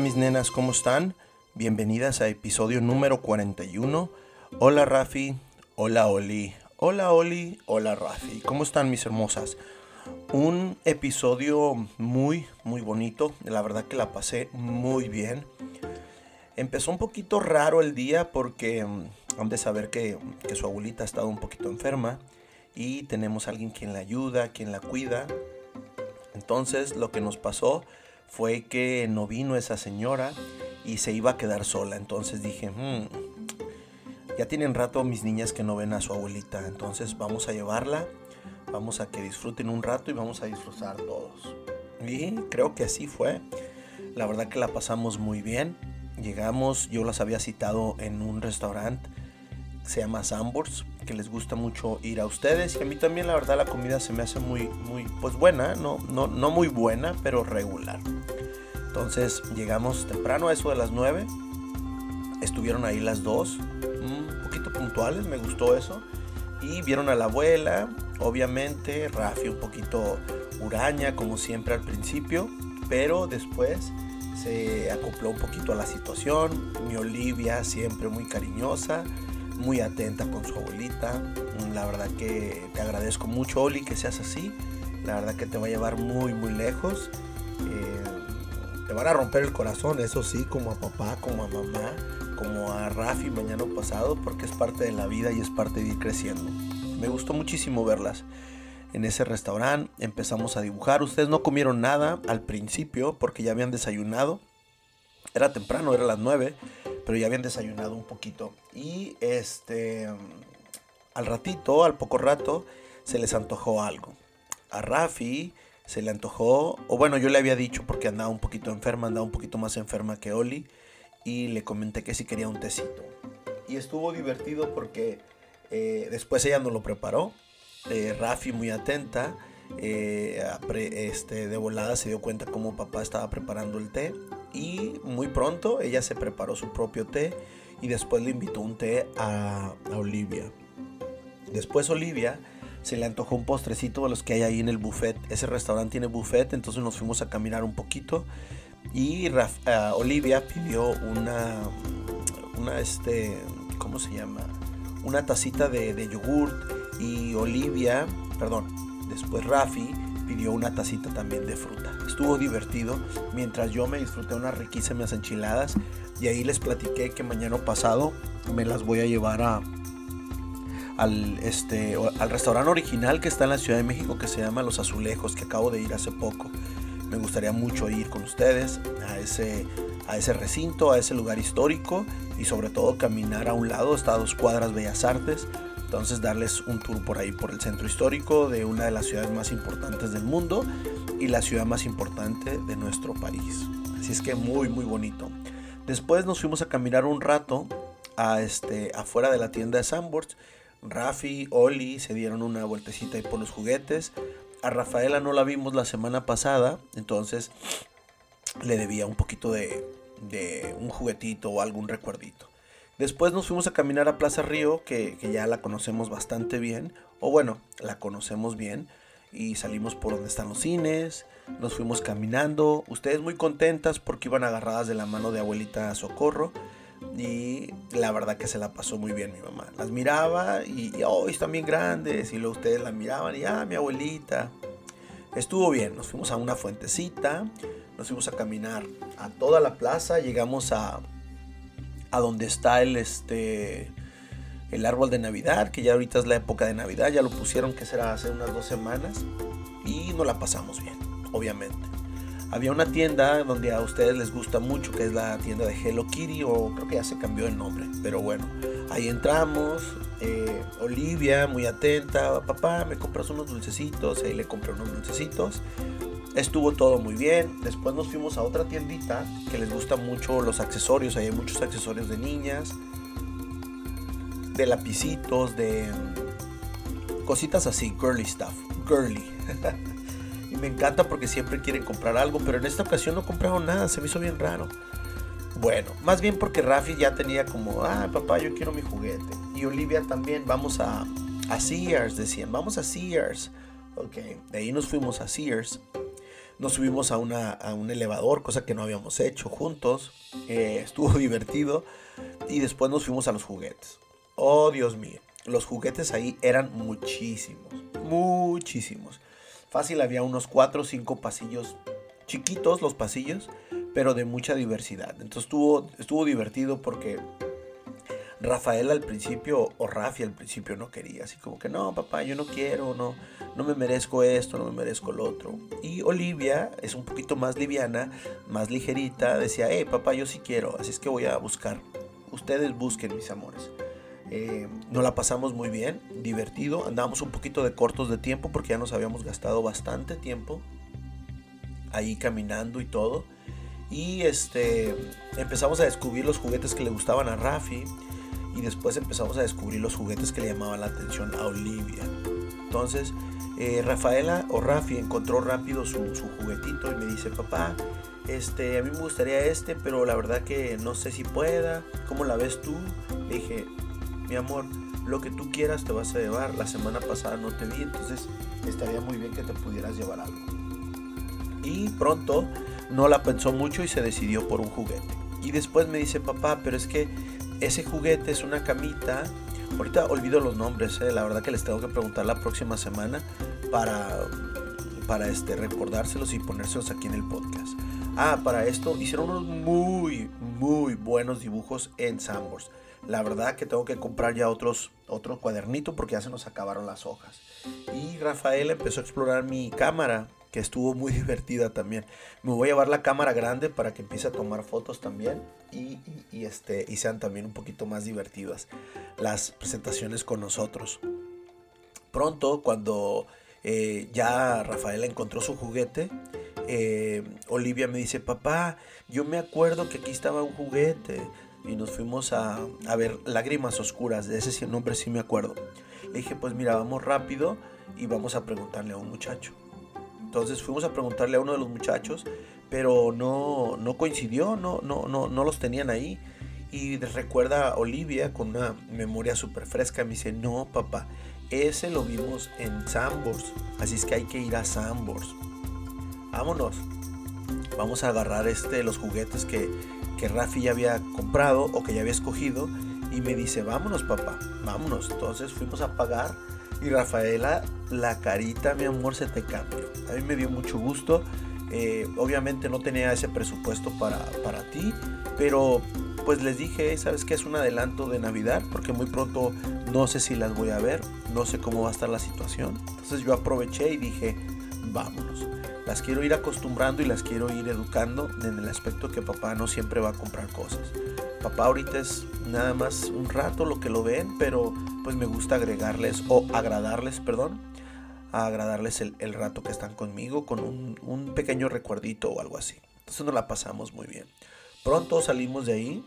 Mis nenas, ¿cómo están? Bienvenidas a episodio número 41. Hola Rafi, hola Oli, hola Oli, hola Rafi. ¿Cómo están mis hermosas? Un episodio muy, muy bonito. La verdad que la pasé muy bien. Empezó un poquito raro el día porque mm, han de saber que, que su abuelita ha estado un poquito enferma y tenemos a alguien quien la ayuda, quien la cuida. Entonces lo que nos pasó fue que no vino esa señora y se iba a quedar sola. Entonces dije, hmm, ya tienen rato mis niñas que no ven a su abuelita. Entonces vamos a llevarla, vamos a que disfruten un rato y vamos a disfrutar todos. Y creo que así fue. La verdad que la pasamos muy bien. Llegamos, yo las había citado en un restaurante se llama Sambors, que les gusta mucho ir a ustedes. Y a mí también, la verdad, la comida se me hace muy, muy, pues buena, no, no, no muy buena, pero regular. Entonces llegamos temprano, a eso de las 9. Estuvieron ahí las dos, un poquito puntuales, me gustó eso. Y vieron a la abuela, obviamente, Rafi un poquito huraña, como siempre al principio, pero después se acopló un poquito a la situación. Mi Olivia, siempre muy cariñosa muy atenta con su abuelita. La verdad que te agradezco mucho, Oli, que seas así. La verdad que te va a llevar muy, muy lejos. Eh, te van a romper el corazón, eso sí, como a papá, como a mamá, como a Rafi mañana pasado, porque es parte de la vida y es parte de ir creciendo. Me gustó muchísimo verlas en ese restaurante. Empezamos a dibujar. Ustedes no comieron nada al principio porque ya habían desayunado. Era temprano, era las 9 pero ya habían desayunado un poquito. Y este, al ratito, al poco rato, se les antojó algo. A Rafi se le antojó, o bueno, yo le había dicho porque andaba un poquito enferma, andaba un poquito más enferma que Oli, y le comenté que si quería un tecito. Y estuvo divertido porque eh, después ella nos lo preparó. Eh, Rafi muy atenta. Eh, este, de volada se dio cuenta cómo papá estaba preparando el té y muy pronto ella se preparó su propio té y después le invitó un té a, Olivia. Después Olivia se le antojó un postrecito de los que hay ahí en el buffet. Ese restaurante tiene buffet, entonces nos fuimos a caminar un poquito y eh, Olivia pidió una, una este, ¿cómo se llama? Una tacita de, de yogurt y Olivia, perdón, después Rafi pidió una tacita también de fruta. Estuvo divertido mientras yo me disfruté unas riquísimas enchiladas y ahí les platiqué que mañana pasado me las voy a llevar a, al, este, al restaurante original que está en la Ciudad de México que se llama Los Azulejos, que acabo de ir hace poco. Me gustaría mucho ir con ustedes a ese, a ese recinto, a ese lugar histórico y sobre todo caminar a un lado, está a dos cuadras Bellas Artes entonces darles un tour por ahí, por el centro histórico de una de las ciudades más importantes del mundo y la ciudad más importante de nuestro país. Así es que muy, muy bonito. Después nos fuimos a caminar un rato a este, afuera de la tienda de Sandboards. Rafi, Oli se dieron una vueltecita ahí por los juguetes. A Rafaela no la vimos la semana pasada, entonces le debía un poquito de, de un juguetito o algún recuerdito. Después nos fuimos a caminar a Plaza Río, que, ya la conocemos bastante bien, o bueno, la conocemos bien, y salimos por donde están los cines, nos fuimos caminando, ustedes muy contentas porque iban agarradas de la mano de abuelita Socorro, y la verdad que se la pasó muy bien mi mamá. Las miraba y, oh, están bien grandes, y luego ustedes la miraban y, ah, mi abuelita. Estuvo bien, nos fuimos a una fuentecita, nos fuimos a caminar a toda la plaza, llegamos a a donde está el este el árbol de Navidad, que ya ahorita es la época de Navidad, ya lo pusieron que será hace unas dos semanas y no la pasamos bien, obviamente. Había una tienda donde a ustedes les gusta mucho, que es la tienda de Hello Kitty, o creo que ya se cambió el nombre, pero bueno, ahí entramos. Eh, Olivia, muy atenta, papá, me compras unos dulcecitos, ahí le compré unos dulcecitos. Estuvo todo muy bien. Después nos fuimos a otra tiendita que les gusta mucho los accesorios. Hay muchos accesorios de niñas, de lapicitos, de cositas así, girly stuff, girly. y me encanta porque siempre quieren comprar algo, pero en esta ocasión no compraron nada, se me hizo bien raro. Bueno, más bien porque Rafi ya tenía como, ah, papá, yo quiero mi juguete. Y Olivia también, vamos a, a Sears, decían, vamos a Sears. Ok, de ahí nos fuimos a Sears. Nos subimos a, una, a un elevador, cosa que no habíamos hecho juntos. Eh, estuvo divertido. Y después nos fuimos a los juguetes. Oh, Dios mío. Los juguetes ahí eran muchísimos. Muchísimos. Fácil había unos 4 o 5 pasillos. Chiquitos los pasillos. Pero de mucha diversidad. Entonces estuvo, estuvo divertido porque Rafael al principio, o Rafi al principio no quería, así como que no, papá, yo no quiero, no, no me merezco esto, no me merezco lo otro. Y Olivia es un poquito más liviana, más ligerita, decía, hey, papá, yo sí quiero, así es que voy a buscar. Ustedes busquen, mis amores. Eh, nos la pasamos muy bien, divertido, andábamos un poquito de cortos de tiempo porque ya nos habíamos gastado bastante tiempo ahí caminando y todo. Y este empezamos a descubrir los juguetes que le gustaban a Rafi y después empezamos a descubrir los juguetes que le llamaban la atención a Olivia. Entonces, eh, Rafaela o Rafi encontró rápido su, juguetito y me dice, papá, este, a mí me gustaría este, pero la verdad que no sé si pueda. ¿Cómo la ves tú? Le dije, mi amor, lo que tú quieras te vas a llevar. La semana pasada no te vi, entonces estaría muy bien que te pudieras llevar algo. Y pronto no la pensó mucho y se decidió por un juguete. Y después me dice, papá, pero es que ese juguete es una camita. Ahorita olvido los nombres, eh, la verdad que les tengo que preguntar la próxima semana para, para este, recordárselos y ponérselos aquí en el podcast. Ah, para esto hicieron unos muy, muy buenos dibujos en Sambors. La verdad que tengo que comprar ya otros, otro cuadernito porque ya se nos acabaron las hojas. Y Rafael empezó a explorar mi cámara que estuvo muy divertida también. Me voy a llevar la cámara grande para que empiece a tomar fotos también y, este, y sean también un poquito más divertidas las presentaciones con nosotros. Pronto, cuando eh, ya Rafaela encontró su juguete, eh, Olivia me dice, papá, yo me acuerdo que aquí estaba un juguete. Y nos fuimos a, a ver Lágrimas Oscuras, de ese nombre sí me acuerdo. Le dije, pues mira, vamos rápido y vamos a preguntarle a un muchacho. Entonces fuimos a preguntarle a uno de los muchachos, pero no, no coincidió, no, no, no, no los tenían ahí. Y recuerda a Olivia con una memoria súper fresca, me dice, no papá, ese lo vimos en Sambors, así es que hay que ir a Sambors. Vámonos, vamos a agarrar este, los juguetes que, que Rafi ya había comprado o que ya había escogido. Y me dice, vámonos papá, vámonos. Entonces fuimos a pagar y Rafaela, la carita, mi amor, se te cambió. A mí me dio mucho gusto. Eh, obviamente no tenía ese presupuesto para, para ti, pero pues les dije, ¿sabes qué? Es un adelanto de Navidad, porque muy pronto no sé si las voy a ver, no sé cómo va a estar la situación. Entonces yo aproveché y dije, vámonos. Las quiero ir acostumbrando y las quiero ir educando en el aspecto que papá no siempre va a comprar cosas. Papá ahorita es nada más un rato lo que lo ven, pero pues me gusta agregarles o agradarles, perdón, agradarles el, rato que están conmigo con un, pequeño recuerdito o algo así. Entonces nos la pasamos muy bien. Pronto salimos de ahí,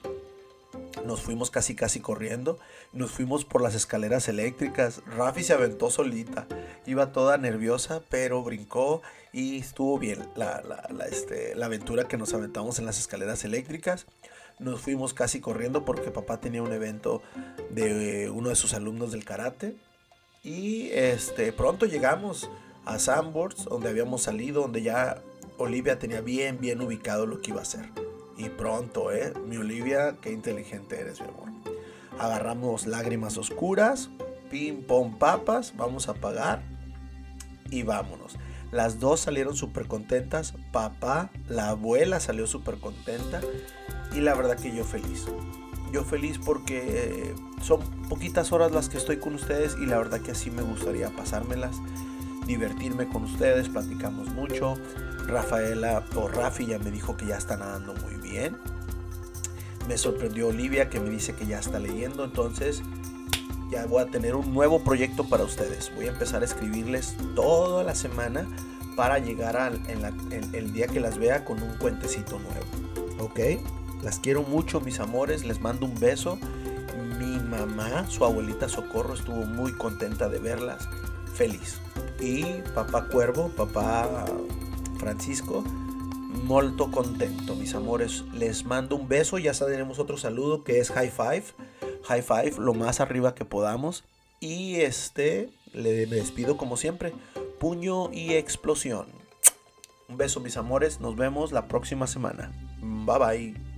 nos fuimos casi casi corriendo, nos fuimos por las escaleras eléctricas. Rafi se aventó solita, iba toda nerviosa, pero brincó y estuvo bien la, la, este, la aventura que nos aventamos en las escaleras eléctricas nos fuimos casi corriendo porque papá tenía un evento de uno de sus alumnos del karate. Y este, pronto llegamos a Sandboards, donde habíamos salido, donde ya Olivia tenía bien, bien ubicado lo que iba a hacer. Y pronto, ¿eh? Mi Olivia, qué inteligente eres, mi amor. Agarramos lágrimas oscuras, pim, pom, papas, vamos a pagar y vámonos. Las dos salieron súper contentas. Papá, la abuela salió súper contenta y la verdad que yo feliz. Yo feliz porque eh, son poquitas horas las que estoy con ustedes y la verdad que así me gustaría pasármelas, divertirme con ustedes, platicamos mucho. Rafaela o Rafi ya me dijo que ya está nadando muy bien. Me sorprendió Olivia que me dice que ya está leyendo, entonces ya voy a tener un nuevo proyecto para ustedes. Voy a empezar a escribirles toda la semana para llegar al el día que las vea con un cuentecito nuevo. ¿Ok? Las quiero mucho, mis amores. Les mando un beso. Mi mamá, su abuelita Socorro, estuvo muy contenta de verlas. Feliz. Y papá Cuervo, papá Francisco, molto contento, mis amores. Les mando un beso. Ya tenemos otro saludo que es high five. High five, lo más arriba que podamos. Y este, le despido como siempre. Puño y explosión. Un beso mis amores, nos vemos la próxima semana. Bye bye.